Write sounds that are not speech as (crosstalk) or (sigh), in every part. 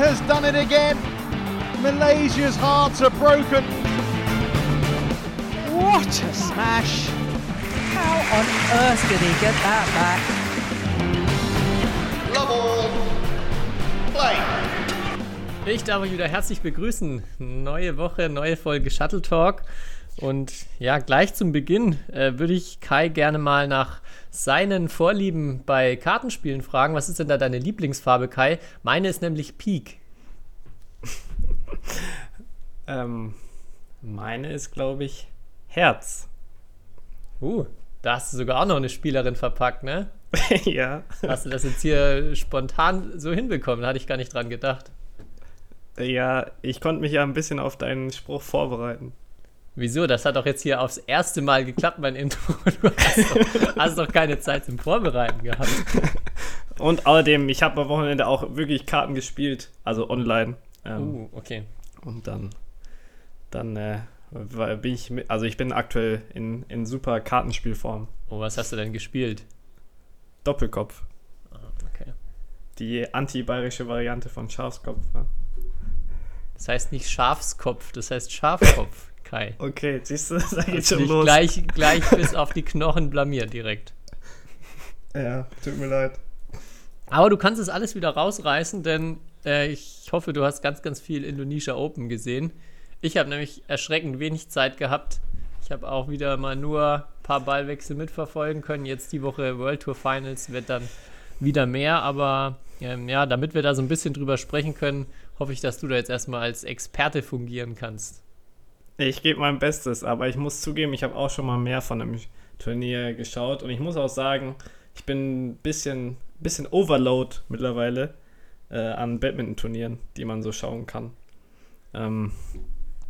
has done it again. Malaysia's hearts are broken. What a smash! How on earth did he get that back? Love all. Play. Ich darf euch wieder herzlich begrüßen. Neue Woche, neue Folge Shuttle Talk. Und ja, gleich zum Beginn äh, würde ich Kai gerne mal nach seinen Vorlieben bei Kartenspielen fragen. Was ist denn da deine Lieblingsfarbe, Kai? Meine ist nämlich Peak. (laughs) ähm, meine ist, glaube ich, Herz. Uh, da hast du sogar auch noch eine Spielerin verpackt, ne? (laughs) ja. Hast du das jetzt hier spontan so hinbekommen? Da hatte ich gar nicht dran gedacht. Ja, ich konnte mich ja ein bisschen auf deinen Spruch vorbereiten. Wieso? Das hat doch jetzt hier aufs erste Mal geklappt, mein Intro. (laughs) Du hast doch, hast doch keine Zeit zum Vorbereiten gehabt. Und außerdem, ich habe am Wochenende auch wirklich Karten gespielt, also online. Ähm, uh, okay. Und dann, dann äh, bin ich, mit, also ich bin aktuell in, in super Kartenspielform. Oh, was hast du denn gespielt? Doppelkopf. Ah, okay. Die anti-bayerische Variante von Schafskopf. Ja. Das heißt nicht Schafskopf, das heißt Schafkopf. (laughs) Kai. Okay, siehst du, da geht schon los. Gleich, gleich (laughs) bis auf die Knochen blamiert direkt. Ja, tut mir leid. Aber du kannst es alles wieder rausreißen, denn äh, ich hoffe, du hast ganz, ganz viel Indonesia Open gesehen. Ich habe nämlich erschreckend wenig Zeit gehabt. Ich habe auch wieder mal nur ein paar Ballwechsel mitverfolgen können. Jetzt die Woche World Tour Finals wird dann wieder mehr, aber ähm, ja, damit wir da so ein bisschen drüber sprechen können, hoffe ich, dass du da jetzt erstmal als Experte fungieren kannst. Ich gebe mein Bestes, aber ich muss zugeben, ich habe auch schon mal mehr von einem Turnier geschaut und ich muss auch sagen, ich bin ein bisschen, bisschen Overload mittlerweile äh, an Badminton-Turnieren, die man so schauen kann. Ähm,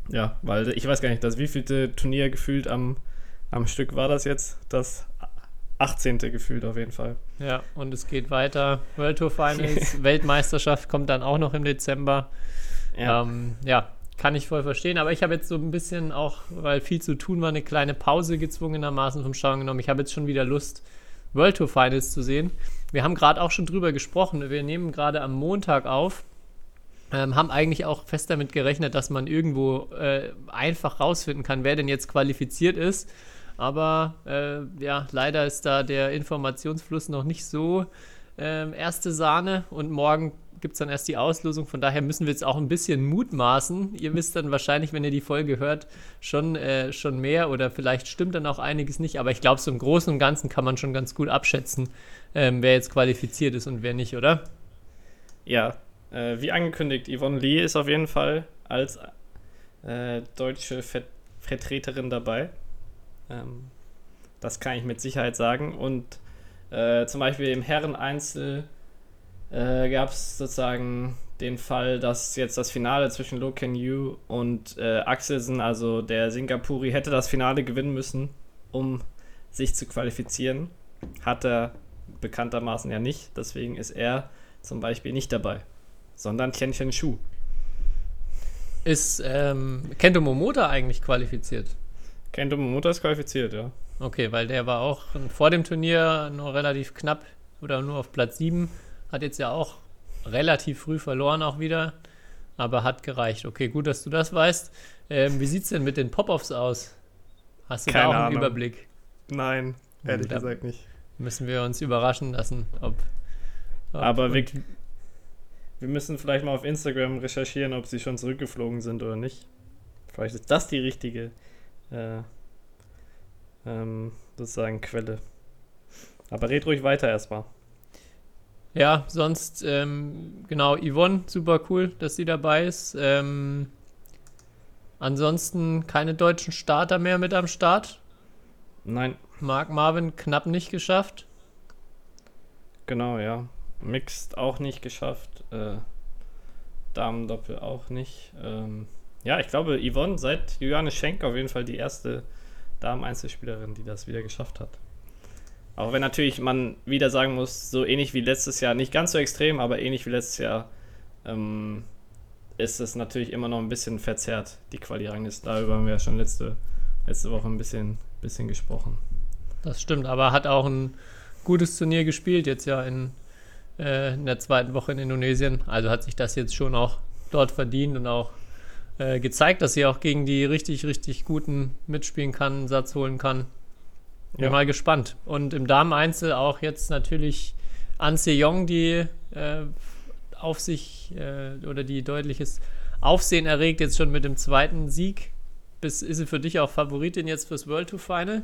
ja, weil ich weiß gar nicht, das wievielte Turnier gefühlt am, am Stück war das jetzt? Das 18. gefühlt auf jeden Fall. Ja, und es geht weiter. World Tour Finals, (laughs) Weltmeisterschaft kommt dann auch noch im Dezember. Ja, ähm, ja kann ich voll verstehen, aber ich habe jetzt so ein bisschen auch, weil viel zu tun war, eine kleine Pause gezwungenermaßen vom Schauen genommen. Ich habe jetzt schon wieder Lust, World Tour Finals zu sehen. Wir haben gerade auch schon drüber gesprochen. Wir nehmen gerade am Montag auf. Ähm, haben eigentlich auch fest damit gerechnet, dass man irgendwo äh, einfach rausfinden kann, wer denn jetzt qualifiziert ist. Aber äh, ja, leider ist da der Informationsfluss noch nicht so äh, erste Sahne und morgen gibt es dann erst die Auslosung. Von daher müssen wir jetzt auch ein bisschen mutmaßen. Ihr wisst dann wahrscheinlich, wenn ihr die Folge hört, schon, äh, schon mehr oder vielleicht stimmt dann auch einiges nicht. Aber ich glaube, so im Großen und Ganzen kann man schon ganz gut abschätzen, ähm, wer jetzt qualifiziert ist und wer nicht, oder? Ja, äh, wie angekündigt, Yvonne Lee ist auf jeden Fall als äh, deutsche Ver Vertreterin dabei. Ähm, das kann ich mit Sicherheit sagen. Und äh, zum Beispiel im Herren-Einzel äh, gab es sozusagen den Fall, dass jetzt das Finale zwischen Lo Ken Yu und äh, Axelsen, also der Singapuri, hätte das Finale gewinnen müssen, um sich zu qualifizieren. Hat er bekanntermaßen ja nicht. Deswegen ist er zum Beispiel nicht dabei, sondern Tian Chen Shu. Ist ähm, Kento Momota eigentlich qualifiziert? Kento Momota ist qualifiziert, ja. Okay, weil der war auch vor dem Turnier nur relativ knapp oder nur auf Platz 7 hat jetzt ja auch relativ früh verloren auch wieder, aber hat gereicht. Okay, gut, dass du das weißt. Ähm, wie sieht es denn mit den Pop-Offs aus? Hast du Keine da auch einen Ahnung. Überblick? Nein, ehrlich Da gesagt nicht. Müssen wir uns überraschen lassen, ob. ob Aber wir, wir müssen vielleicht mal auf Instagram recherchieren, ob sie schon zurückgeflogen sind oder nicht. Vielleicht ist das die richtige äh, ähm, sozusagen Quelle. Aber red ruhig weiter erstmal. Ja, sonst, ähm, genau, Yvonne, super cool, dass sie dabei ist. Ähm, ansonsten keine deutschen Starter mehr mit am Start. Nein, Mark Marvin knapp nicht geschafft. genau, ja. Mixed auch nicht geschafft. Äh, Damendoppel auch nicht. Ähm, ja, ich glaube, Yvonne seit Juliane Schenk auf jeden Fall die erste Damen-Einzelspielerin, die das wieder geschafft hat. Auch wenn natürlich man wieder sagen muss, so ähnlich wie letztes Jahr, nicht ganz so extrem, aber ähnlich wie letztes Jahr, ähm, ist es natürlich immer noch ein bisschen verzerrt, die Quali-Rangliste. Darüber haben wir ja schon letzte, letzte Woche ein bisschen, bisschen gesprochen. Das stimmt, aber hat auch ein gutes Turnier gespielt, jetzt ja in äh, in der zweiten Woche in Indonesien. Also hat sich das jetzt schon auch dort verdient und auch äh, gezeigt, dass sie auch gegen die richtig, richtig guten mitspielen kann, einen Satz holen kann. Bin Ja. mal gespannt. Und im Damen-Einzel auch jetzt natürlich An Se-Yong, die äh, auf sich äh, oder die deutliches Aufsehen erregt, jetzt schon mit dem zweiten Sieg. Bis, ist sie für dich auch Favoritin jetzt fürs World Tour Final?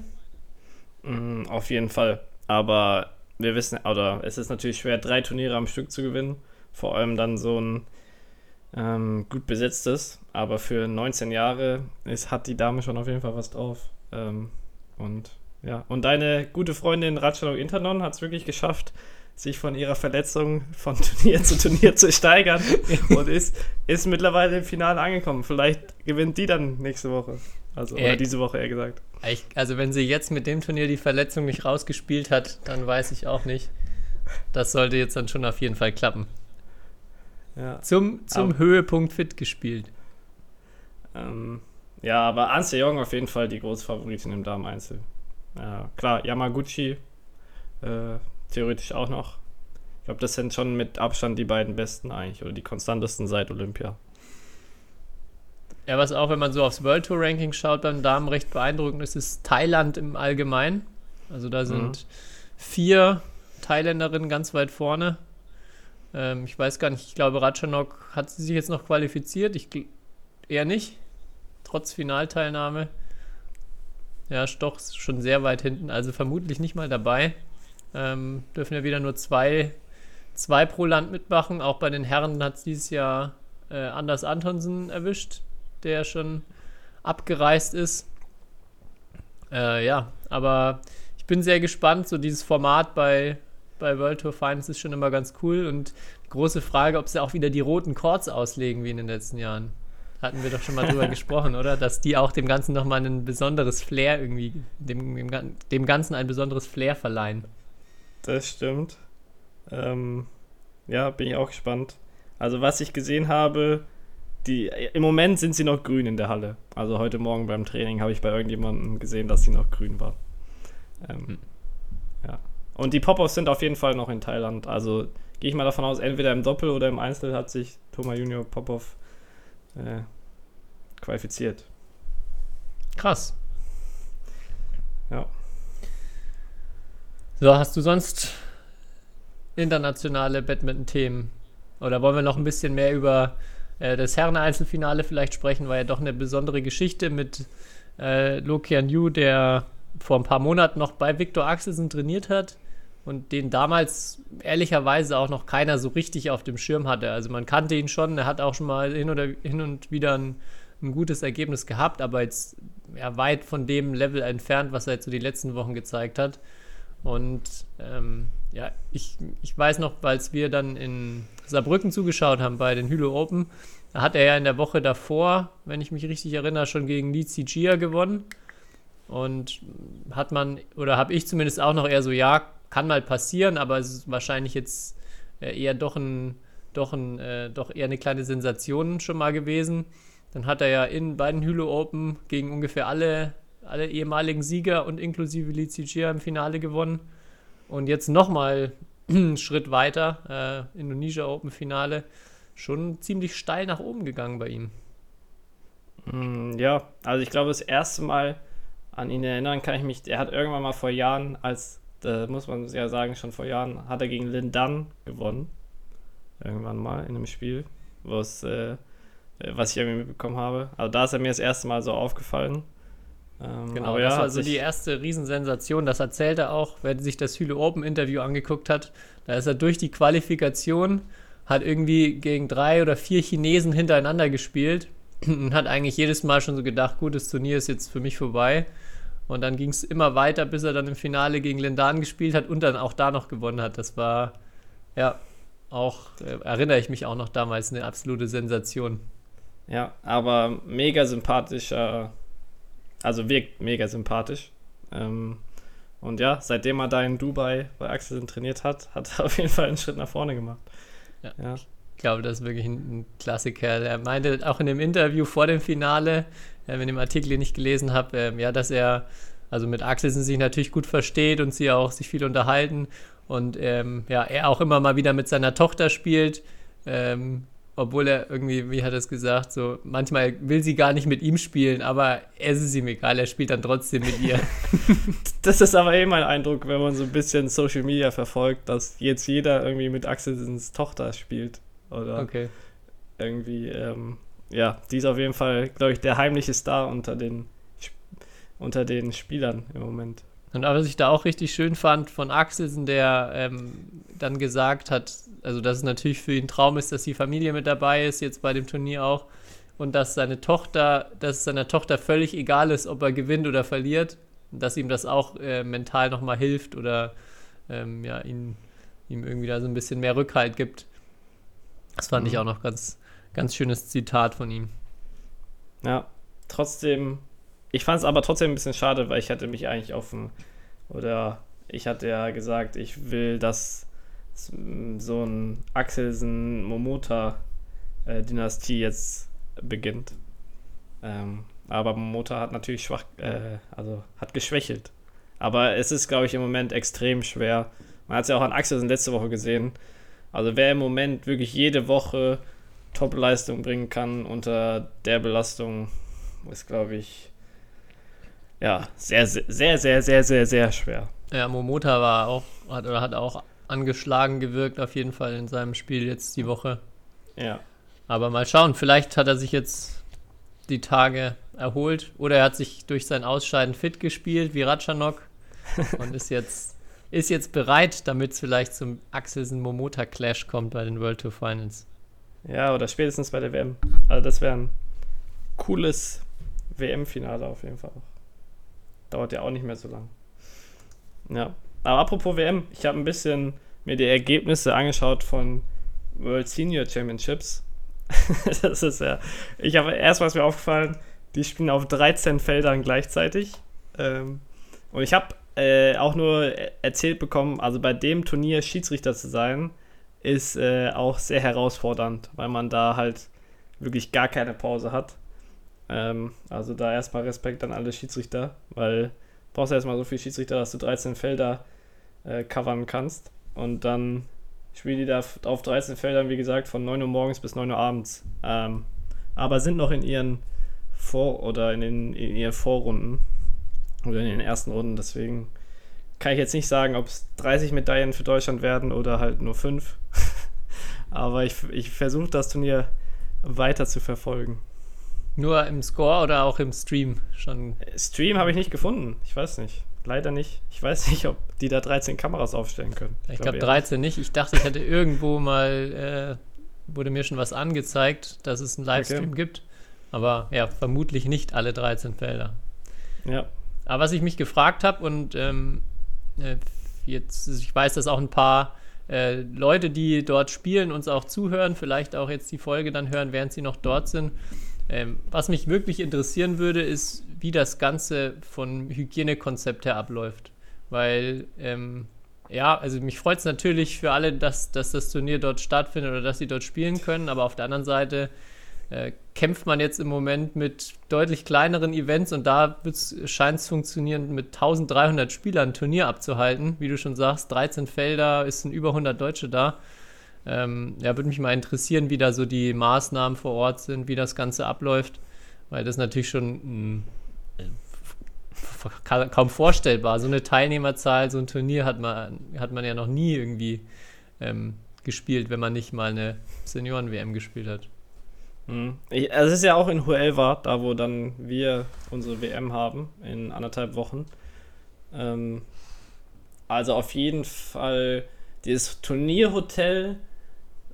Mm, Auf jeden Fall. Aber wir wissen, oder es ist natürlich schwer, drei Turniere am Stück zu gewinnen. Vor allem dann so ein ähm, gut besetztes. Aber für 19 Jahre ist, hat die Dame schon auf jeden Fall was drauf. Ähm, und ja, und deine gute Freundin Ratchanok Internon hat es wirklich geschafft, sich von ihrer Verletzung von (laughs) Turnier zu Turnier zu steigern (laughs) und ist, ist mittlerweile im Finale angekommen. Vielleicht gewinnt die dann nächste Woche. Also, oder diese Woche eher gesagt. Ich, also wenn sie jetzt mit dem Turnier die Verletzung nicht rausgespielt hat, dann weiß ich auch nicht. Das sollte jetzt dann schon auf jeden Fall klappen. Ja. Zum, zum Aber- Höhepunkt fit gespielt. Ähm, ja, aber Anse Jong auf jeden Fall die große Favoritin im Damen-Einzel. Ja, klar, Yamaguchi äh, theoretisch auch noch. Ich glaube, das sind schon mit Abstand die beiden besten eigentlich oder die konstantesten seit Olympia. Ja, was auch, wenn man so aufs World Tour Ranking schaut, beim Damen recht beeindruckend ist, ist Thailand im Allgemeinen. Also da sind vier Thailänderinnen ganz weit vorne. Ähm, ich weiß gar nicht, ich glaube, Ratchanok hat sie sich jetzt noch qualifiziert. Ich eher nicht, trotz Finalteilnahme. Ja, Stoch ist schon sehr weit hinten, also vermutlich nicht mal dabei. Ähm, dürfen ja wieder nur zwei, zwei pro Land mitmachen. Auch bei den Herren hat es dieses Jahr äh, Anders Antonsen erwischt, der schon abgereist ist. Äh, ja, aber ich bin sehr gespannt. So dieses Format bei, bei World Tour Finals ist schon immer ganz cool. Und große Frage, ob sie auch wieder die roten Chords auslegen wie in den letzten Jahren. Hatten wir doch schon mal drüber (laughs) gesprochen, oder? Dass die auch dem Ganzen nochmal ein besonderes Flair irgendwie, dem, dem, dem Ganzen ein besonderes Flair verleihen. Das stimmt. Ähm, ja, bin ich auch gespannt. Also, was ich gesehen habe, die, im Moment sind sie noch grün in der Halle. Also, heute Morgen beim Training habe ich bei irgendjemandem gesehen, dass sie noch grün war. Ähm, Ja. Und die Pop-Offs sind auf jeden Fall noch in Thailand. Also, gehe ich mal davon aus, entweder im Doppel oder im Einzel hat sich Thomas Junior Popov äh, qualifiziert. Krass. Ja. So, hast du sonst internationale Badminton-Themen? Oder wollen wir noch ein bisschen mehr über äh, das Herren-Einzelfinale vielleicht sprechen? War ja doch eine besondere Geschichte mit äh, Lo Yu, der vor ein paar Monaten noch bei Viktor Axelsen trainiert hat und den damals ehrlicherweise auch noch keiner so richtig auf dem Schirm hatte. Also man kannte ihn schon, er hat auch schon mal hin, oder, hin und wieder ein, ein gutes Ergebnis gehabt, aber jetzt ja, weit von dem Level entfernt, was er jetzt so die letzten Wochen gezeigt hat. Und ähm, ja, ich, ich weiß noch, als wir dann in Saarbrücken zugeschaut haben bei den Hülo Open, da hat er ja in der Woche davor, wenn ich mich richtig erinnere, schon gegen Li Zijia gewonnen. Und hat man, oder habe ich zumindest auch noch eher so, ja, kann mal passieren, aber es ist wahrscheinlich jetzt äh, eher doch ein, doch ein, äh, doch eher eine kleine Sensation schon mal gewesen. Dann hat er ja in beiden Hülo Open gegen ungefähr alle, alle ehemaligen Sieger und inklusive Li Zijia im Finale gewonnen. Und jetzt nochmal einen (clears throat) Schritt weiter, äh, Indonesia Open Finale, schon ziemlich steil nach oben gegangen bei ihm. Mm, Ja, also ich glaube, das erste Mal an ihn erinnern kann ich mich, er hat irgendwann mal vor Jahren, als, da muss man ja sagen, schon vor Jahren, hat er gegen Lin Dan gewonnen. Irgendwann mal in einem Spiel, was, äh, was ich irgendwie mitbekommen habe. Also da ist er mir das erste Mal so aufgefallen. Ähm, Genau, aber das ja, war hat so die erste Riesensensation. Das erzählt er auch, wer sich das Hüle Open Interview angeguckt hat. Da ist er durch die Qualifikation, hat irgendwie gegen drei oder vier Chinesen hintereinander gespielt (clears throat) und hat eigentlich jedes Mal schon so gedacht, gut, das Turnier ist jetzt für mich vorbei. Und dann ging es immer weiter, bis er dann im Finale gegen Lindan gespielt hat und dann auch da noch gewonnen hat. Das war, ja, auch, äh, erinnere ich mich auch noch damals, eine absolute Sensation. Ja, aber mega sympathischer, also wirkt mega sympathisch. Ähm, und ja, seitdem er da in Dubai bei Axel trainiert hat, hat er (laughs) auf jeden Fall einen Schritt nach vorne gemacht. Ja. ja. Ich glaube, das ist wirklich ein, Klassiker. Er meinte auch in dem Interview vor dem Finale, äh, wenn ich den Artikel nicht gelesen habe, ähm, ja, dass er also mit Axelsen sich natürlich gut versteht und sie auch sich viel unterhalten Und ähm, ja, er auch immer mal wieder mit seiner Tochter spielt. Ähm, obwohl er irgendwie, wie hat er es gesagt, so manchmal will sie gar nicht mit ihm spielen, aber es ist ihm egal, er spielt dann trotzdem mit ihr. (laughs) das ist aber eh mein Eindruck, wenn man so ein bisschen Social Media verfolgt, dass jetzt jeder irgendwie mit Axelsens Tochter spielt. Oder okay. irgendwie, ähm, ja, die ist auf jeden Fall, glaube ich, der heimliche Star unter den, unter den Spielern im Moment. Und was ich da auch richtig schön fand von Axelsen, der ähm, dann gesagt hat, also dass es natürlich für ihn ein Traum ist, dass die Familie mit dabei ist, jetzt bei dem Turnier auch, und dass seine Tochter, dass es seiner Tochter völlig egal ist, ob er gewinnt oder verliert, dass ihm das auch äh, mental nochmal hilft oder ähm, ja, ihn, ihm irgendwie da so ein bisschen mehr Rückhalt gibt. Das fand mhm. ich auch noch ganz, ganz schönes Zitat von ihm. Ja, trotzdem ich fand es aber trotzdem ein bisschen schade, weil ich hatte mich eigentlich auf ein, oder ich hatte ja gesagt, ich will, dass so ein Axelsen-Momota-Dynastie jetzt beginnt. Ähm, aber Momota hat natürlich schwach, äh, also hat geschwächelt. Aber es ist, glaube ich, im Moment extrem schwer. Man hat es ja auch an Axelsen letzte Woche gesehen. Also wer im Moment wirklich jede Woche Top-Leistung bringen kann unter der Belastung, ist, glaube ich, ja, sehr, sehr, sehr, sehr, sehr, sehr schwer. Ja, Momota war auch, hat, oder hat auch angeschlagen gewirkt, auf jeden Fall in seinem Spiel jetzt die Woche. Ja. Aber mal schauen, vielleicht hat er sich jetzt die Tage erholt oder er hat sich durch sein Ausscheiden fit gespielt, wie Ratschanok, (laughs) und ist jetzt, ist jetzt bereit, damit es vielleicht zum Axelsen-Momota-Clash kommt bei den World Tour Finals. Ja, oder spätestens bei der WM. Also das wäre ein cooles WM-Finale auf jeden Fall auch. Dauert ja auch nicht mehr so lang. Ja. Aber apropos WM, ich habe ein bisschen mir die Ergebnisse angeschaut von World Senior Championships. (laughs) das ist ja. Ich habe erst was mir aufgefallen, die spielen auf 13 Feldern gleichzeitig. Ähm, und ich habe äh, auch nur erzählt bekommen, also bei dem Turnier Schiedsrichter zu sein, ist äh, auch sehr herausfordernd, weil man da halt wirklich gar keine Pause hat. Ähm, also da erstmal Respekt an alle Schiedsrichter, weil du brauchst ja erstmal so viele Schiedsrichter, dass du 13 Felder äh, covern kannst. Und dann spielen die da auf 13 Feldern, wie gesagt, von 9 Uhr morgens bis 9 Uhr abends. Ähm, aber sind noch in ihren Vor- oder in, den, in ihren Vorrunden oder in den ersten Runden. Deswegen kann ich jetzt nicht sagen, ob es 30 Medaillen für Deutschland werden oder halt nur 5. (laughs) aber ich, ich versuche das Turnier weiter zu verfolgen. Nur im Score oder auch im Stream schon? Stream habe ich nicht gefunden. Ich weiß nicht. Leider nicht. Ich weiß nicht, ob die da 13 Kameras aufstellen können. Ich, ich glaube glaub, 13 nicht. Ich dachte, ich hätte irgendwo mal, äh, wurde mir schon was angezeigt, dass es einen Livestream okay. gibt. Aber ja, vermutlich nicht alle 13 Felder. Ja. Aber was ich mich gefragt habe und ähm, äh, jetzt, ich weiß, dass auch ein paar äh, Leute, die dort spielen, uns auch zuhören, vielleicht auch jetzt die Folge dann hören, während sie noch dort sind. Ähm, was mich wirklich interessieren würde, ist, wie das Ganze von Hygienekonzept her abläuft. Weil, ähm, ja, also mich freut es natürlich für alle, dass, dass das Turnier dort stattfindet oder dass sie dort spielen können, aber auf der anderen Seite äh, kämpft man jetzt im Moment mit deutlich kleineren Events und da scheint es funktionieren, mit 1300 Spielern ein Turnier abzuhalten. Wie du schon sagst, 13 Felder, ist sind über 100 Deutsche da. Ähm, ja, würde mich mal interessieren, wie da so die Maßnahmen vor Ort sind, wie das Ganze abläuft, weil das natürlich schon äh, kaum vorstellbar. So eine Teilnehmerzahl, so ein Turnier hat man, hat man ja noch nie irgendwie ähm, gespielt, wenn man nicht mal eine Senioren-WM gespielt hat. Mhm. Also es ist ja auch in Huelva, da wo dann wir unsere WM haben, in anderthalb Wochen. Ähm, also auf jeden Fall dieses Turnierhotel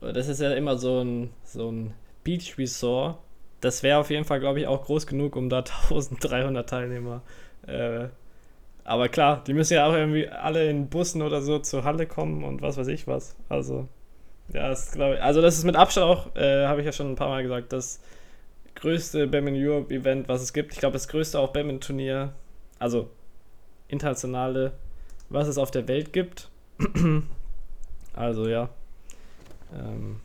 das ist ja immer so ein, so ein Beach Resort. Das wäre auf jeden Fall, glaube ich, auch groß genug, um da (laughs) 1300 Teilnehmer. Äh, aber klar, die müssen ja auch irgendwie alle in Bussen oder so zur Halle kommen und was weiß ich was. Also, ja, das glaube ich. Also, das ist mit Abstand auch, äh, habe ich ja schon ein paar Mal gesagt, das größte Badminton Europe Event, was es gibt. Ich glaube, das größte auch Badminton Turnier, also internationale, was es auf der Welt gibt. (clears throat) also, ja, ähm,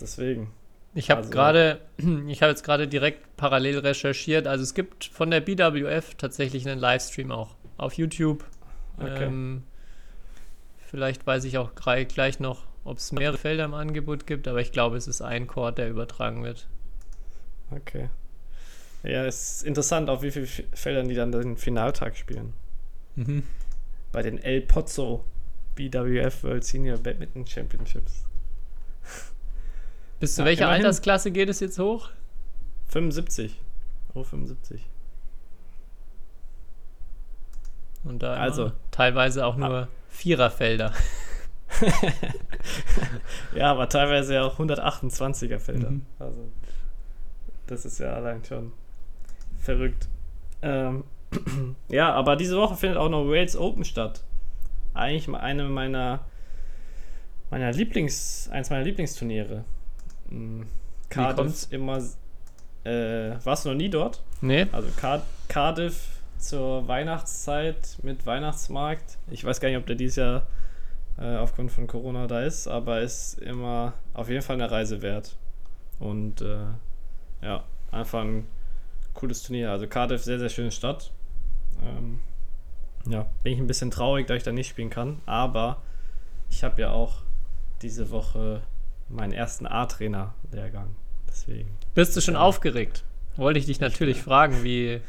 deswegen. Ich habe also, gerade, (clears throat) ich habe jetzt gerade direkt parallel recherchiert. Also es gibt von der BWF tatsächlich einen Livestream auch auf YouTube. Okay. Ähm, Vielleicht weiß ich auch gleich noch, ob es mehrere Felder im Angebot gibt, aber ich glaube, es ist ein Chord, der übertragen wird. Okay. Ja, es ist interessant, auf wie vielen Feldern die dann den Finaltag spielen. Mhm. Bei den El Pozzo BWF World Senior Badminton Championships. Bis zu ja, welcher immerhin. Altersklasse geht es jetzt hoch? 75. Oh, 75. Und da also teilweise auch nur ah. Viererfelder. (laughs) ja, aber teilweise ja auch 128er Felder. Mhm. Also das ist ja allein schon verrückt. Ähm, (clears throat) ja, aber diese Woche findet auch noch Wales Open statt. Eigentlich eine meiner meiner Lieblings eins meiner Lieblingsturniere. Mhm. Cardiff immer äh, warst du noch nie dort? Nee. Also Card Cardiff zur Weihnachtszeit mit Weihnachtsmarkt. Ich weiß gar nicht, ob der dieses Jahr äh, aufgrund von Corona da ist, aber ist immer auf jeden Fall eine Reise wert. Und äh, ja, einfach ein cooles Turnier. Also Cardiff, sehr, sehr schöne Stadt. Ähm, ja, bin ich ein bisschen traurig, da ich da nicht spielen kann. Aber ich habe ja auch diese Woche meinen ersten A-Trainer-Lehrgang. Deswegen. Bist du schon ja. aufgeregt? Wollte ich dich natürlich fragen, wie,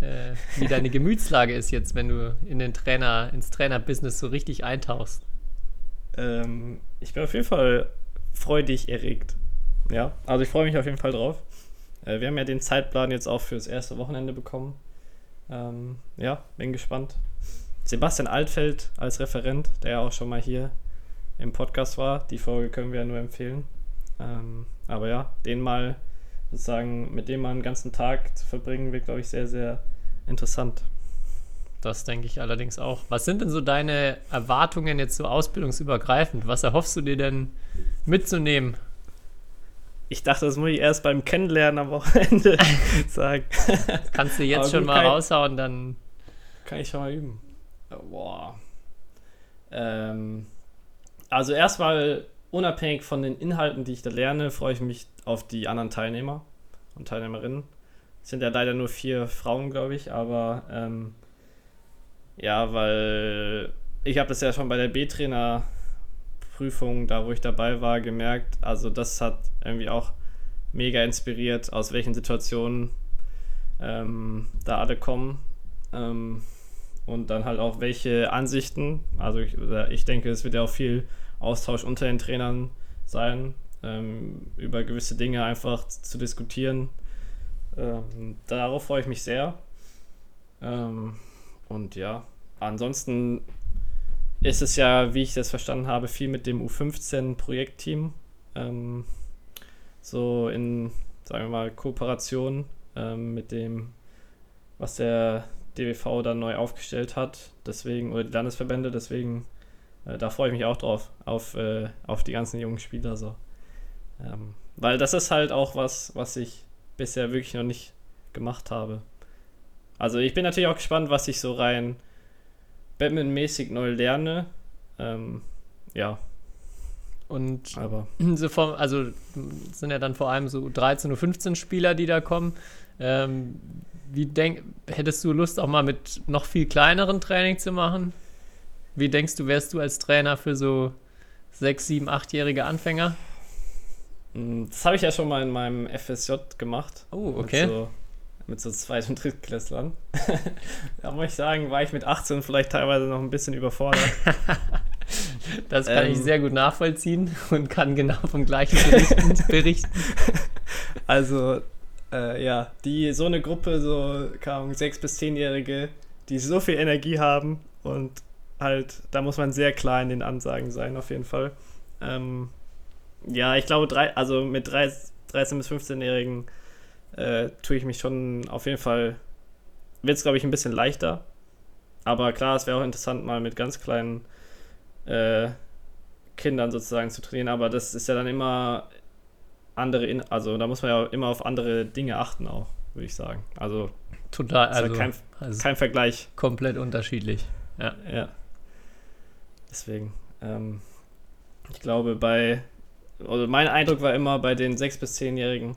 äh, wie deine Gemütslage ist jetzt, wenn du in den Trainer, ins Trainerbusiness so richtig eintauchst. Ähm, ich bin auf jeden Fall freudig erregt. Ja, also ich freue mich auf jeden Fall drauf. Äh, wir haben ja den Zeitplan jetzt auch fürs erste Wochenende bekommen. Ähm, ja, bin gespannt. Sebastian Altfeld als Referent, der ja auch schon mal hier im Podcast war. Die Folge können wir ja nur empfehlen. Ähm, aber ja, den mal sozusagen, mit dem mal einen ganzen Tag zu verbringen, wird, glaube ich, sehr, sehr interessant. Das denke ich allerdings auch. Was sind denn so deine Erwartungen jetzt so ausbildungsübergreifend? Was erhoffst du dir denn mitzunehmen ich dachte, das muss ich erst beim Kennenlernen am Wochenende (laughs) sagen. Das kannst du jetzt schon mal raushauen, dann. Kann ich schon mal üben. Boah. Ähm, also erstmal unabhängig von den Inhalten, die ich da lerne, freue ich mich auf die anderen Teilnehmer und Teilnehmerinnen. Es sind ja leider nur vier Frauen, glaube ich, aber ähm, ja, weil ich habe das ja schon bei der B-Trainer Prüfung, da wo ich dabei war, gemerkt. Also das hat irgendwie auch mega inspiriert, aus welchen Situationen ähm, da alle kommen. Ähm, und dann halt auch welche Ansichten. Also ich, ich denke, es wird ja auch viel Austausch unter den Trainern sein, ähm, über gewisse Dinge einfach zu diskutieren. Ähm, darauf freue ich mich sehr. Ähm, und ja, ansonsten ist es ja, wie ich das verstanden habe, viel mit dem U15-Projektteam. Ähm, so in, sagen wir mal, Kooperation ähm, mit dem, was der DWV dann neu aufgestellt hat. Deswegen, oder die Landesverbände, deswegen, äh, da freue ich mich auch drauf, auf, äh, auf die ganzen jungen Spieler so. Ähm, weil das ist halt auch was, was ich bisher wirklich noch nicht gemacht habe. Also ich bin natürlich auch gespannt, was ich so rein Batman-mäßig neu lerne. Ähm, ja. Und aber. (clears throat) So vom, also sind ja dann vor allem so 13 oder 15 Spieler, die da kommen. Ähm, wie denk, hättest du Lust, auch mal mit noch viel kleineren Training zu machen? Wie denkst du, wärst du als Trainer für so 6, 7, 8-jährige Anfänger? Hm, das habe ich ja schon mal in meinem FSJ gemacht. Oh, okay. Mit so mit so Zweit- und Drittklässlern. (laughs) da muss ich sagen, war ich mit 18 vielleicht teilweise noch ein bisschen überfordert. (laughs) das kann ähm, ich sehr gut nachvollziehen und kann genau vom gleichen berichten. (laughs) berichten. Also, äh, ja, die so eine Gruppe, so kaum sechs bis zehnjährige, die so viel Energie haben und halt, da muss man sehr klar in den Ansagen sein, auf jeden Fall. Ähm, ja, ich glaube, drei, also mit drei, 13 bis 15-Jährigen äh, tue ich mich schon auf jeden Fall, wird es glaube ich ein bisschen leichter. Aber klar, es wäre auch interessant, mal mit ganz kleinen äh, Kindern sozusagen zu trainieren. Aber das ist ja dann immer andere, in also da muss man ja immer auf andere Dinge achten auch, würde ich sagen. Also total, also, kein, also kein Vergleich. Komplett unterschiedlich. Ja. Ja. Deswegen. Ähm, ich glaube, bei, also mein Eindruck war immer bei den 6- bis 10-Jährigen,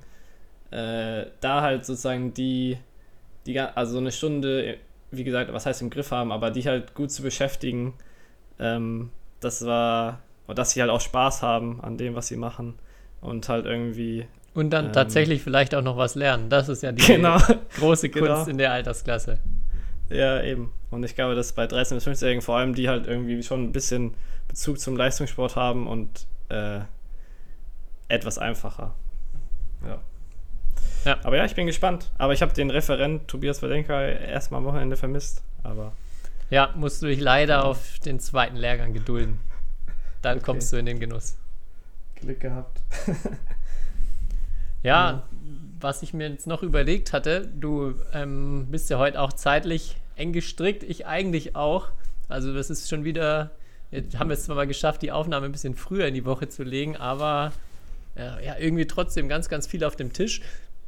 äh, da halt sozusagen die, die, also so eine Stunde, wie gesagt, was heißt im Griff haben, aber die halt gut zu beschäftigen, ähm, das war, dass sie halt auch Spaß haben an dem, was sie machen und halt irgendwie. Und dann ähm, tatsächlich vielleicht auch noch was lernen. Das ist ja die Genau. große (laughs) Kunst Genau. in der Altersklasse. Ja, eben. Und ich glaube, dass bei 13- bis 15-Jährigen vor allem, die halt irgendwie schon ein bisschen Bezug zum Leistungssport haben und äh, etwas einfacher. Ja. Ja. Aber ja, ich bin gespannt. Aber ich habe den Referent Tobias Wadenka erst mal am Wochenende vermisst. Aber Ja, musst du dich leider auf den zweiten Lehrgang gedulden. Dann Okay. kommst du in den Genuss. Glück gehabt. (laughs) Ja, was ich mir jetzt noch überlegt hatte, du ähm, bist ja heute auch zeitlich eng gestrickt, ich eigentlich auch. Also das ist schon wieder, jetzt haben wir es zwar mal geschafft, die Aufnahme ein bisschen früher in die Woche zu legen, aber äh, ja, irgendwie trotzdem ganz, ganz viel auf dem Tisch.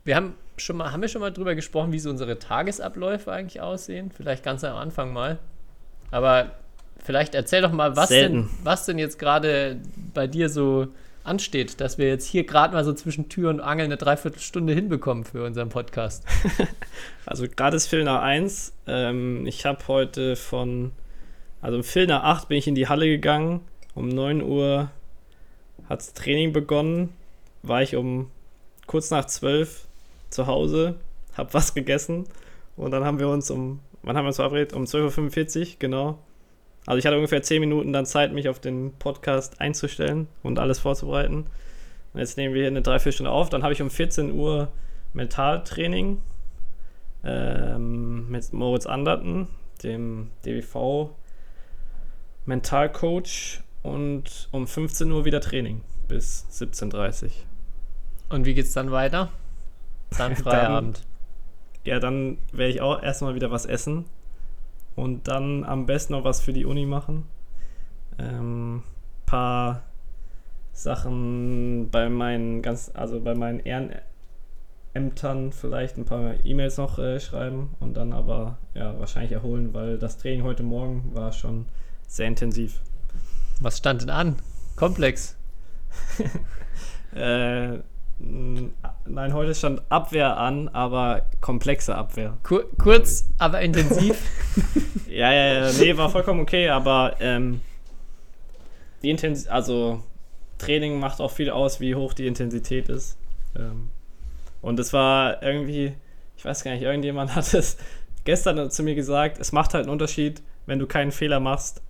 Wir haben schon mal, haben wir schon mal drüber gesprochen, wie so unsere Tagesabläufe eigentlich aussehen? Vielleicht ganz am Anfang mal. Aber vielleicht erzähl doch mal, was, denn, was denn jetzt gerade bei dir so ansteht, dass wir jetzt hier gerade mal so zwischen Tür und Angel eine Dreiviertelstunde hinbekommen für unseren Podcast. (laughs) Also gerade ist Viertel nach 1. Ähm, ich habe heute von, also um Viertel nach 8 bin ich in die Halle gegangen. Um 9 Uhr hat das Training begonnen. War ich um kurz nach 12 zu Hause, habe was gegessen und dann haben wir uns um, wann haben wir uns verabredet? Um 12.45 Uhr, genau. Also ich hatte ungefähr 10 Minuten dann Zeit, mich auf den Podcast einzustellen und alles vorzubereiten. Und jetzt nehmen wir hier eine Dreiviertelstunde auf. Dann habe ich um 14 Uhr Mentaltraining ähm, mit Moritz Anderten, dem DWV Mentalcoach und um 15 Uhr wieder Training bis 17.30 Uhr. Und wie geht's dann weiter? Dann (laughs) Feierabend. Ja, dann werde ich auch erstmal wieder was essen und dann am besten noch was für die Uni machen. Ähm, paar Sachen bei meinen ganz, also bei meinen Ehrenämtern vielleicht ein paar E-Mails noch äh, schreiben und dann aber ja wahrscheinlich erholen, weil das Training heute Morgen war schon sehr intensiv. Was stand denn an? Komplex. (laughs) Äh, nein, heute stand Abwehr an, aber komplexe Abwehr. Kur kurz, aber intensiv. (laughs) Ja, ja, ja, (laughs) nee, war vollkommen okay, aber ähm, die Intens also Training macht auch viel aus, wie hoch die Intensität ist. Ähm, und es war irgendwie, ich weiß gar nicht, irgendjemand (laughs) hat es gestern zu mir gesagt, es macht halt einen Unterschied, wenn du keinen Fehler machst.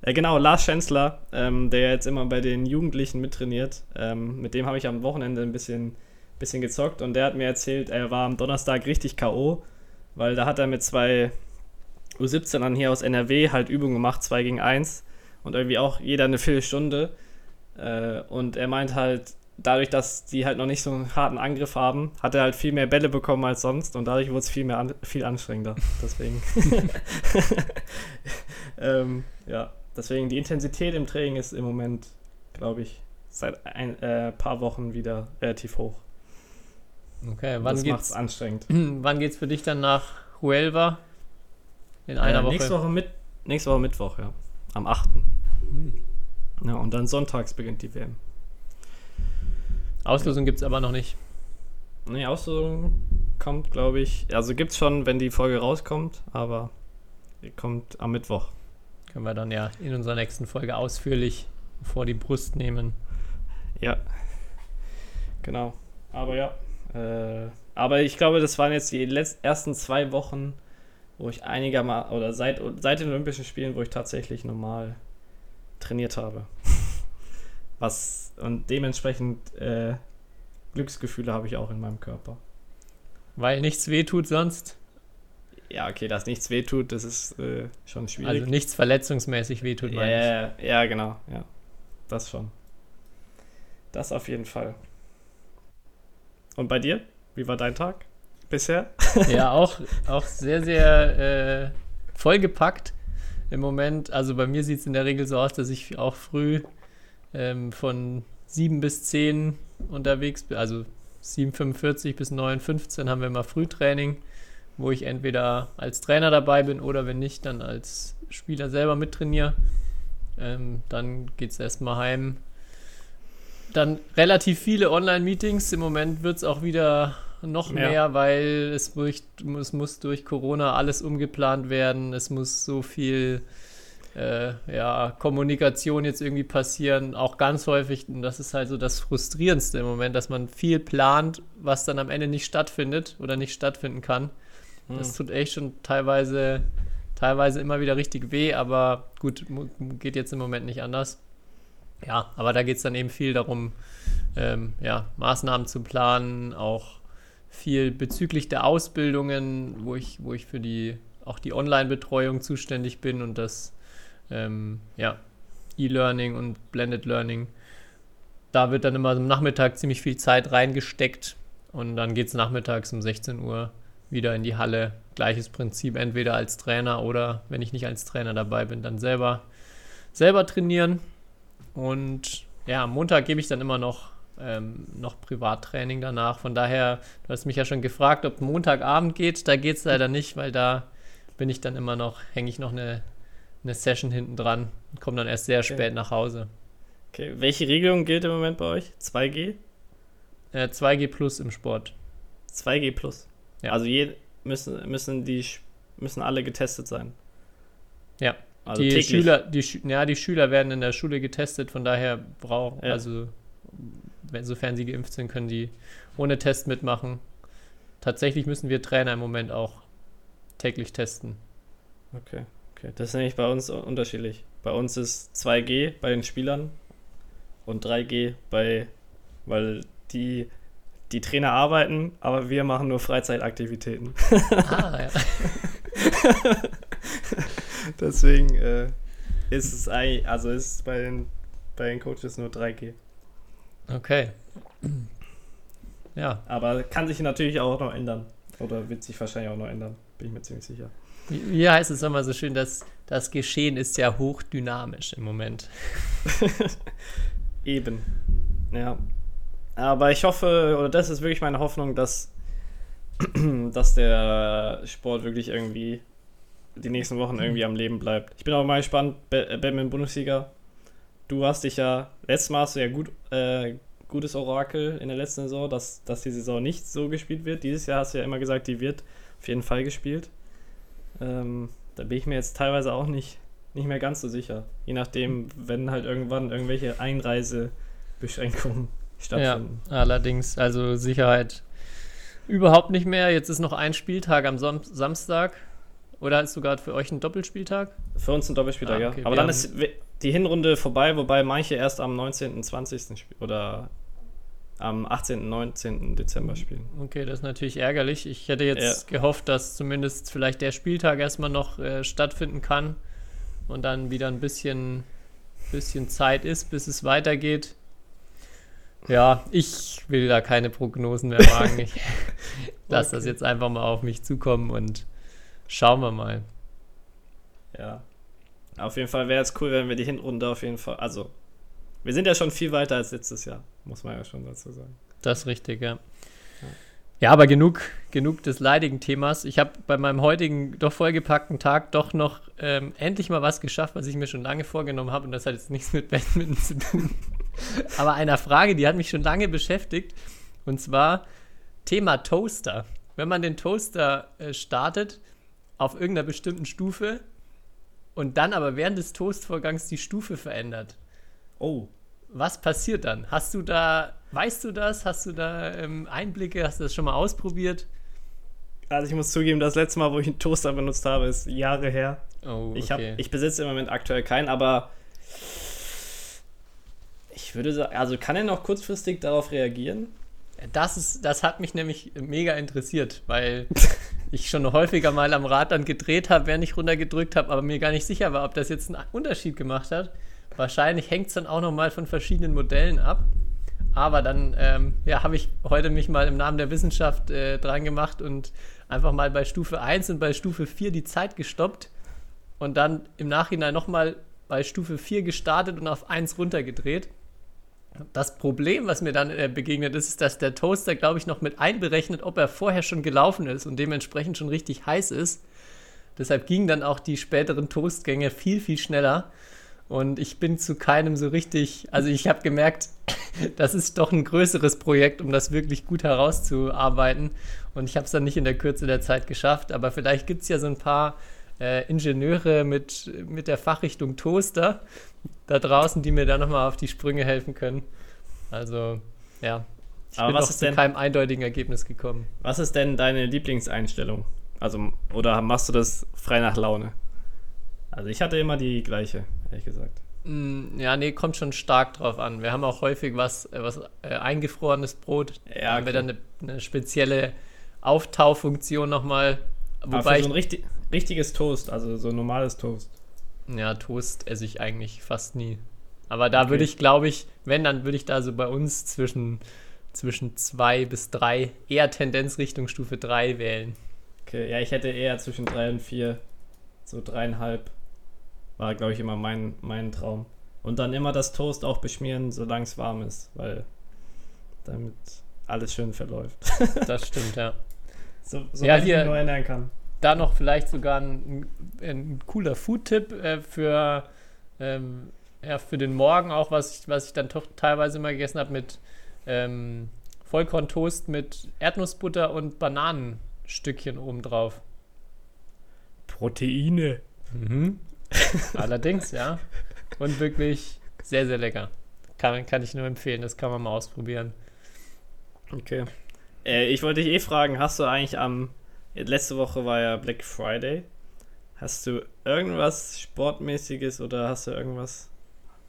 Äh, genau, Lars Schenzler, ähm, der jetzt immer bei den Jugendlichen mittrainiert, ähm, mit dem habe ich am Wochenende ein bisschen, bisschen gezockt und der hat mir erzählt, er war am Donnerstag richtig K.O., weil da hat er mit zwei U17 dann hier aus NRW halt Übungen gemacht, 2 gegen 1 und irgendwie auch jeder eine Viertelstunde. Äh, und er meint halt, dadurch, dass die halt noch nicht so einen harten Angriff haben, hat er halt viel mehr Bälle bekommen als sonst und dadurch wurde es viel mehr an, viel anstrengender. (laughs) Deswegen. (laughs) ähm, ja, deswegen die Intensität im Training ist im Moment, glaube ich, seit ein äh, paar Wochen wieder relativ hoch. Okay, wann das geht's, anstrengend. (clears throat) wann geht's für dich dann nach Huelva? In einer äh, Woche. Nächste Woche, mit, nächste Woche Mittwoch, ja. Am 8. Ja, und dann sonntags beginnt die WM. Auslösung gibt's aber noch nicht. Nee, Auslosung kommt, glaube ich. Also gibt's schon, wenn die Folge rauskommt, aber die kommt am Mittwoch. Können wir dann ja in unserer nächsten Folge ausführlich vor die Brust nehmen. Ja. Genau. Aber ja. Äh, aber ich glaube, das waren jetzt die ersten zwei Wochen, wo ich einigermaßen, oder seit, seit den Olympischen Spielen, wo ich tatsächlich normal trainiert habe. (laughs) Was, und dementsprechend äh, Glücksgefühle habe ich auch in meinem Körper. Weil nichts wehtut sonst. Ja, okay, dass nichts wehtut, das ist äh, schon schwierig. Also nichts verletzungsmäßig wehtut, meine ich. ja, ja, ja, genau, ja. Das schon. Das auf jeden Fall. Und bei dir? Wie war dein Tag bisher? Ja, auch, auch sehr, sehr äh, vollgepackt im Moment. Also bei mir sieht es in der Regel so aus, dass ich auch früh ähm, von 7 bis 10 unterwegs bin. Also 7.45 bis 9.15 haben wir immer Frühtraining, wo ich entweder als Trainer dabei bin oder wenn nicht, dann als Spieler selber mittrainiere. Ähm, dann geht es erstmal heim. Dann relativ viele Online-Meetings. Im Moment wird es auch wieder noch Ja. mehr, weil es, durch, es muss durch Corona alles umgeplant werden. Es muss so viel äh, ja, Kommunikation jetzt irgendwie passieren. Auch ganz häufig, und das ist halt so das Frustrierendste im Moment, dass man viel plant, was dann am Ende nicht stattfindet oder nicht stattfinden kann. Hm. Das tut echt schon teilweise, teilweise immer wieder richtig weh, aber gut, geht jetzt im Moment nicht anders. Ja, aber da geht es dann eben viel darum, ähm, ja, Maßnahmen zu planen, auch viel bezüglich der Ausbildungen, wo ich, wo ich für die auch die Online-Betreuung zuständig bin und das ähm, ja, E-Learning und Blended Learning. Da wird dann immer am Nachmittag ziemlich viel Zeit reingesteckt und dann geht es nachmittags um 16 Uhr wieder in die Halle. Gleiches Prinzip, entweder als Trainer oder wenn ich nicht als Trainer dabei bin, dann selber, selber trainieren. Und ja, am Montag gebe ich dann immer noch, ähm, noch Privattraining danach. Von daher, du hast mich ja schon gefragt, ob Montagabend geht. Da geht es leider nicht, weil da bin ich dann immer noch, hänge ich noch eine, eine Session hinten dran und komme dann erst sehr okay. spät nach Hause. Okay, welche Regelung gilt im Moment bei euch? 2G? Äh, 2G plus im Sport. 2G plus. Ja. Also je, müssen, müssen die müssen alle getestet sein. Ja. Also die täglich. Schüler, die, ja, die Schüler werden in der Schule getestet, von daher brauchen, ja. also sofern sie geimpft sind, können die ohne Test mitmachen. Tatsächlich müssen wir Trainer im Moment auch täglich testen. Okay, okay. Das ist nämlich bei uns unterschiedlich. Bei uns ist 2G bei den Spielern und 3G bei, weil die, die Trainer arbeiten, aber wir machen nur Freizeitaktivitäten. Ah, ja. (laughs) Deswegen äh, ist es eigentlich, also ist bei den, bei den Coaches nur 3G. Okay. Ja. Aber kann sich natürlich auch noch ändern. Oder wird sich wahrscheinlich auch noch ändern. Bin ich mir ziemlich sicher. Wie, wie heißt es immer so schön, dass das Geschehen ist ja hochdynamisch im Moment. (laughs) Eben. Ja. Aber ich hoffe, oder das ist wirklich meine Hoffnung, dass, (clears throat) dass der Sport wirklich irgendwie die nächsten Wochen irgendwie am Leben bleibt. Ich bin auch mal gespannt, Batman-Bundesliga. Du hast dich ja, letztes Mal hast du ja gut, äh, gutes Orakel in der letzten Saison, dass, dass die Saison nicht so gespielt wird. Dieses Jahr hast du ja immer gesagt, die wird auf jeden Fall gespielt. Ähm, da bin ich mir jetzt teilweise auch nicht, nicht mehr ganz so sicher. Je nachdem, wenn halt irgendwann irgendwelche Einreisebeschränkungen (laughs) stattfinden. Ja, allerdings, also Sicherheit überhaupt nicht mehr. Jetzt ist noch ein Spieltag am Sam Samstag. Oder ist sogar für euch ein Doppelspieltag? Für uns ein Doppelspieltag, ah, okay. ja. Aber dann ist die Hinrunde vorbei, wobei manche erst am 19., 20. oder am 18., 19. Dezember spielen. Okay, das ist natürlich ärgerlich. Ich hätte jetzt ja. gehofft, dass zumindest vielleicht der Spieltag erstmal noch äh, stattfinden kann und dann wieder ein bisschen, bisschen Zeit ist, bis es weitergeht. Ja, ich will da keine Prognosen mehr wagen. Ich (laughs) lasse okay. das jetzt einfach mal auf mich zukommen und schauen wir mal. Ja. Auf jeden Fall wäre es cool, wenn wir die Hinrunde auf jeden Fall, also wir sind ja schon viel weiter als letztes Jahr, muss man ja schon dazu sagen. Das ist richtig, ja. Ja, aber genug, genug des leidigen Themas. Ich habe bei meinem heutigen doch vollgepackten Tag doch noch ähm, endlich mal was geschafft, was ich mir schon lange vorgenommen habe. Und das hat jetzt nichts mit Badminton zu tun. (laughs) aber einer Frage, die hat mich schon lange beschäftigt. Und zwar Thema Toaster. Wenn man den Toaster äh, startet auf irgendeiner bestimmten Stufe und dann aber während des Toastvorgangs die Stufe verändert. Oh. Was passiert dann? Hast du da, weißt du das? Hast du da ähm, Einblicke? Hast du das schon mal ausprobiert? Also ich muss zugeben, das letzte Mal, wo ich einen Toaster benutzt habe, ist Jahre her. Oh, okay. ich, hab, ich besitze im Moment aktuell keinen, aber ich würde sagen, also kann er noch kurzfristig darauf reagieren? Das, ist, das hat mich nämlich mega interessiert, weil (laughs) ich schon häufiger mal am Rad dann gedreht habe, während ich runtergedrückt habe, aber mir gar nicht sicher war, ob das jetzt einen Unterschied gemacht hat. Wahrscheinlich hängt es dann auch nochmal von verschiedenen Modellen ab. Aber dann ähm, ja, habe ich heute mich mal im Namen der Wissenschaft äh, dran gemacht und einfach mal bei Stufe 1 und bei Stufe 4 die Zeit gestoppt und dann im Nachhinein nochmal bei Stufe 4 gestartet und auf 1 runtergedreht. Das Problem, was mir dann äh, begegnet ist, ist, dass der Toaster, glaube ich, noch mit einberechnet, ob er vorher schon gelaufen ist und dementsprechend schon richtig heiß ist. Deshalb gingen dann auch die späteren Toastgänge viel, viel schneller. Und ich bin zu keinem so richtig, also ich habe gemerkt, (laughs) das ist doch ein größeres Projekt, um das wirklich gut herauszuarbeiten. Und ich habe es dann nicht in der Kürze der Zeit geschafft. Aber vielleicht gibt es ja so ein paar äh, Ingenieure mit, mit der Fachrichtung Toaster da draußen, die mir da nochmal auf die Sprünge helfen können. Also, ja. Ich Aber bin was noch ist zu denn- keinem eindeutigen Ergebnis gekommen. Was ist denn deine Lieblingseinstellung? Also, oder machst du das frei nach Laune? Also, ich hatte immer die gleiche, ehrlich gesagt. Mm, Ja, nee, kommt schon stark drauf an. Wir haben auch häufig was, äh, was äh, eingefrorenes Brot. Ja, da haben wir dann eine, eine spezielle Auftaufunktion nochmal. Aber Wobei für ich, so ein richtig, richtiges Toast, also so ein normales Toast. Ja, Toast esse ich eigentlich fast nie. Aber da Okay. würde ich, glaube ich, wenn, dann würde ich da so bei uns zwischen, zwischen zwei bis drei, eher Tendenz Richtung Stufe 3 wählen. Okay, ja, ich hätte eher zwischen drei und vier, so dreieinhalb, war, glaube ich, immer mein, mein Traum. Und dann immer das Toast auch beschmieren, solange es warm ist, weil damit alles schön verläuft. Das stimmt, ja. (laughs) so so Ja, ich hier- mich nur erinnern kann. Da noch vielleicht sogar ein, ein cooler Food-Tipp äh, für, ähm, ja, für den Morgen auch, was ich, was ich dann doch teilweise mal gegessen habe mit ähm, Vollkorntoast mit Erdnussbutter und Bananenstückchen obendrauf. Proteine. Mhm. (laughs) Allerdings, ja. Und wirklich sehr, sehr lecker. Kann, kann ich nur empfehlen, das kann man mal ausprobieren. Okay. Äh, ich wollte dich eh fragen, hast du eigentlich am. Letzte Woche war ja Black Friday. Hast du irgendwas Sportmäßiges oder hast du irgendwas.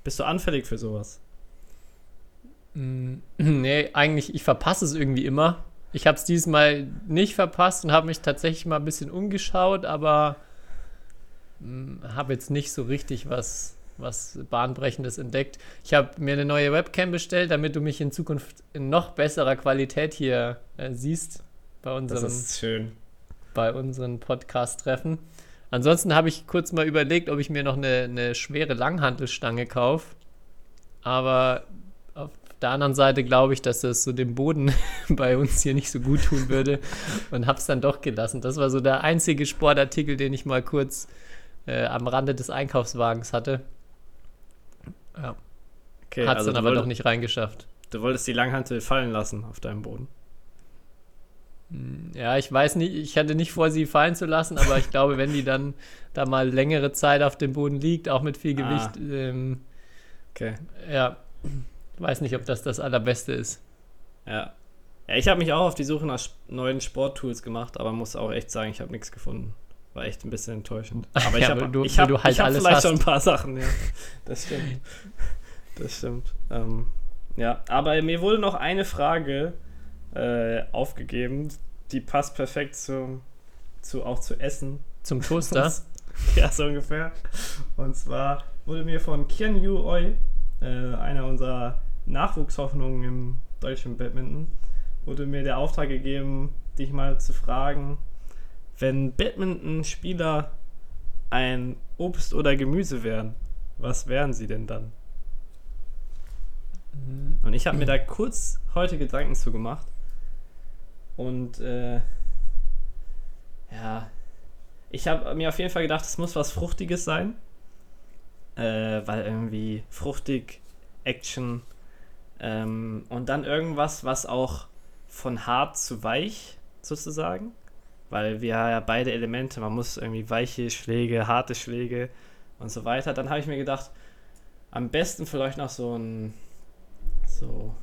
Bist du anfällig für sowas? Mm, (clears throat) Nee, eigentlich, ich verpasse es irgendwie immer. Ich habe es diesmal nicht verpasst und habe mich tatsächlich mal ein bisschen umgeschaut, aber habe jetzt nicht so richtig was, was Bahnbrechendes entdeckt. Ich habe mir eine neue Webcam bestellt, damit du mich in Zukunft in noch besserer Qualität hier äh, siehst bei Das unseren, ist schön. Bei unseren Podcast-Treffen. Ansonsten habe ich kurz mal überlegt, ob ich mir noch eine, eine schwere Langhantelstange kaufe. Aber auf der anderen Seite glaube ich, dass das so dem Boden (laughs) bei uns hier nicht so gut tun würde und habe es dann doch gelassen. Das war so der einzige Sportartikel, den ich mal kurz äh, am Rande des Einkaufswagens hatte. Ja, Okay, hat es also dann aber doch nicht reingeschafft. du wolltest die Langhantel fallen lassen auf deinem Boden. Ja, ich weiß nicht, ich hatte nicht vor, sie fallen zu lassen, aber ich glaube, wenn die dann da mal längere Zeit auf dem Boden liegt, auch mit viel Ah. Gewicht, ähm, Okay. ja, weiß nicht, ob das das Allerbeste ist. Ja. Ja, ich habe mich auch auf die Suche nach neuen Sporttools gemacht, aber muss auch echt sagen, ich habe nichts gefunden. War echt ein bisschen enttäuschend. (laughs) Aber ich Ja, habe du- ich hab, du halt ich hab vielleicht hast. schon ein paar Sachen, ja. Das stimmt. Das stimmt. Ähm, ja, aber mir wurde noch eine Frage äh, aufgegeben, die passt perfekt zum, zu, auch zu Essen. Zum (laughs) Toaster. ja, so ungefähr. Und zwar wurde mir von Kian Yu Oi, äh, einer unserer Nachwuchshoffnungen im deutschen Badminton, wurde mir der Auftrag gegeben, dich mal zu fragen, wenn Badminton-Spieler ein Obst oder Gemüse wären, was wären sie denn dann? Und ich habe mir da kurz heute Gedanken zu gemacht. Und äh, ja, ich habe mir auf jeden Fall gedacht, es muss was Fruchtiges sein. Äh, weil irgendwie fruchtig, Action ähm, und dann irgendwas, was auch von hart zu weich sozusagen. Weil wir ja beide Elemente, man muss irgendwie weiche Schläge, harte Schläge und so weiter. Dann habe ich mir gedacht, am besten vielleicht noch so ein, so,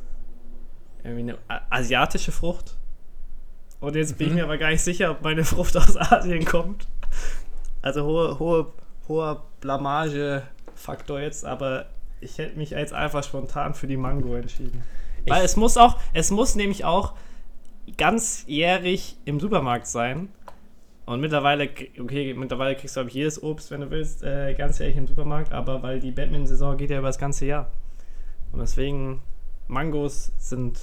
irgendwie eine asiatische Frucht. Und jetzt bin ich Mhm. mir aber gar nicht sicher, ob meine Frucht aus Asien kommt. Also hohe, hohe, hoher Blamage-Faktor jetzt, aber ich hätte mich jetzt einfach spontan für die Mango entschieden. Weil es muss auch, es muss nämlich auch ganzjährig im Supermarkt sein. Und mittlerweile, okay, mittlerweile kriegst du, glaube ich, jedes Obst, wenn du willst, äh, ganzjährig im Supermarkt, aber weil die Batman-Saison geht ja über das ganze Jahr. Und deswegen, Mangos sind.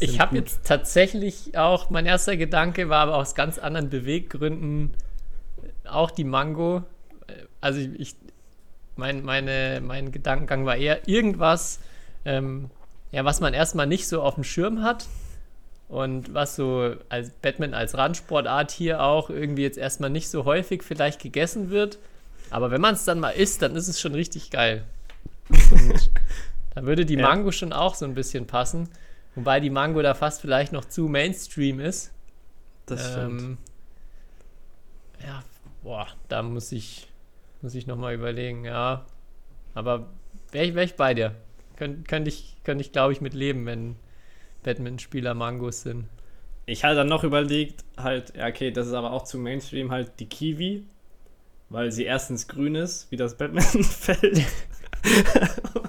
Ich habe jetzt tatsächlich auch, mein erster Gedanke war aber aus ganz anderen Beweggründen auch die Mango. Also ich, ich mein, meine, mein Gedankengang war eher irgendwas, ähm, ja, was man erstmal nicht so auf dem Schirm hat und was so als Batman als Randsportart hier auch irgendwie jetzt erstmal nicht so häufig vielleicht gegessen wird. Aber wenn man es dann mal isst, dann ist es schon richtig geil. (laughs) Und da würde die Ja. Mango schon auch so ein bisschen passen. Wobei die Mango da fast vielleicht noch zu Mainstream ist. Das stimmt. Ähm, ja, boah, da muss ich, muss ich nochmal überlegen, ja. Aber wäre ich, wär ich bei dir. Kön könnte ich, könnt ich glaube ich, mit leben, wenn Badminton-Spieler Mangos sind. Ich hatte dann noch überlegt, halt, ja, okay, das ist aber auch zu Mainstream, halt die Kiwi, weil sie erstens grün ist, wie das Badmintonfeld, (laughs)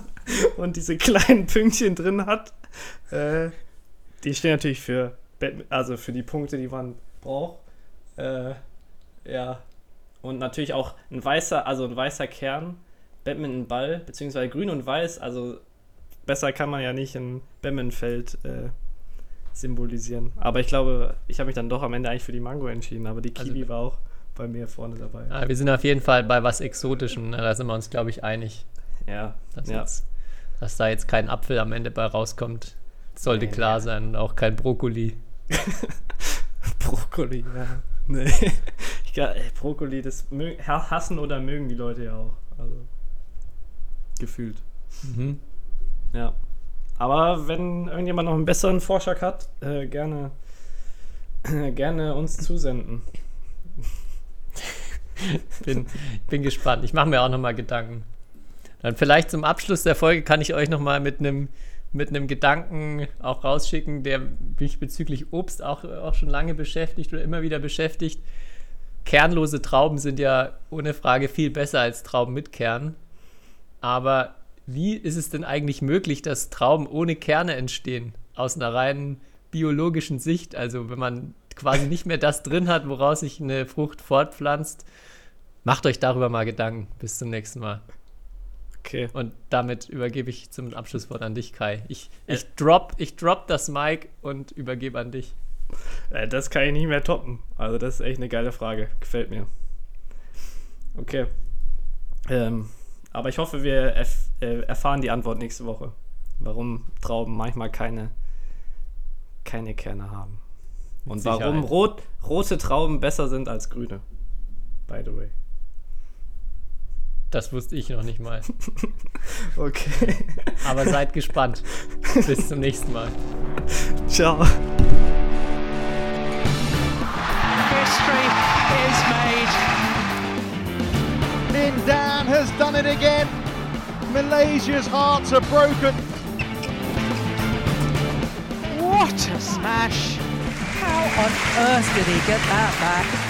und diese kleinen Pünktchen drin hat. Äh, die stehen natürlich für, also für die Punkte, die man braucht. Äh, ja. Und natürlich auch ein weißer, also ein weißer Kern, Badmintonball, beziehungsweise grün und weiß, also besser kann man ja nicht ein Badmintonfeld äh, symbolisieren. Aber ich glaube, ich habe mich dann doch am Ende eigentlich für die Mango entschieden, aber die Kiwi also, war auch bei mir vorne dabei. Ah, wir sind auf jeden Fall bei was Exotischem, ne? da sind wir uns, glaube ich, einig. Ja. Dass, ja. Jetzt, dass da jetzt kein Apfel am Ende bei rauskommt, sollte nee, klar nee. sein und auch kein Brokkoli. (laughs) Brokkoli, ja. Nee. Ich glaub, ey, Brokkoli, das hassen oder mögen die Leute ja auch. Also, gefühlt. Mhm. Ja. Aber wenn irgendjemand noch einen besseren Vorschlag hat, äh, gerne, äh, gerne uns zusenden. bin, bin gespannt. Ich mache mir auch nochmal Gedanken. Dann vielleicht zum Abschluss der Folge kann ich euch nochmal mit einem mit einem Gedanken auch rausschicken, der mich bezüglich Obst auch, auch schon lange beschäftigt oder immer wieder beschäftigt. Kernlose Trauben sind ja ohne Frage viel besser als Trauben mit Kern. Aber wie ist es denn eigentlich möglich, dass Trauben ohne Kerne entstehen? Aus einer reinen biologischen Sicht. Also wenn man quasi nicht mehr das drin hat, woraus sich eine Frucht fortpflanzt. Macht euch darüber mal Gedanken. Bis zum nächsten Mal. Okay. Und damit übergebe ich zum Abschlusswort an dich, Kai. Ich, ich, drop, ich drop das Mic und übergebe an dich. Äh, das kann ich nicht mehr toppen. Also das ist echt eine geile Frage. Gefällt mir. Okay. Ähm, aber ich hoffe, wir erf äh, erfahren die Antwort nächste Woche, warum Trauben manchmal keine, keine Kerne haben. Und warum rot, rote Trauben besser sind als grüne. By the way. Das wusste ich noch nicht mal. (laughs) okay. Aber seid gespannt. Bis zum nächsten Mal. Ciao. History is made. Lin Dan has done it again. Malaysia's hearts are broken. What a smash! How on earth did he get that back?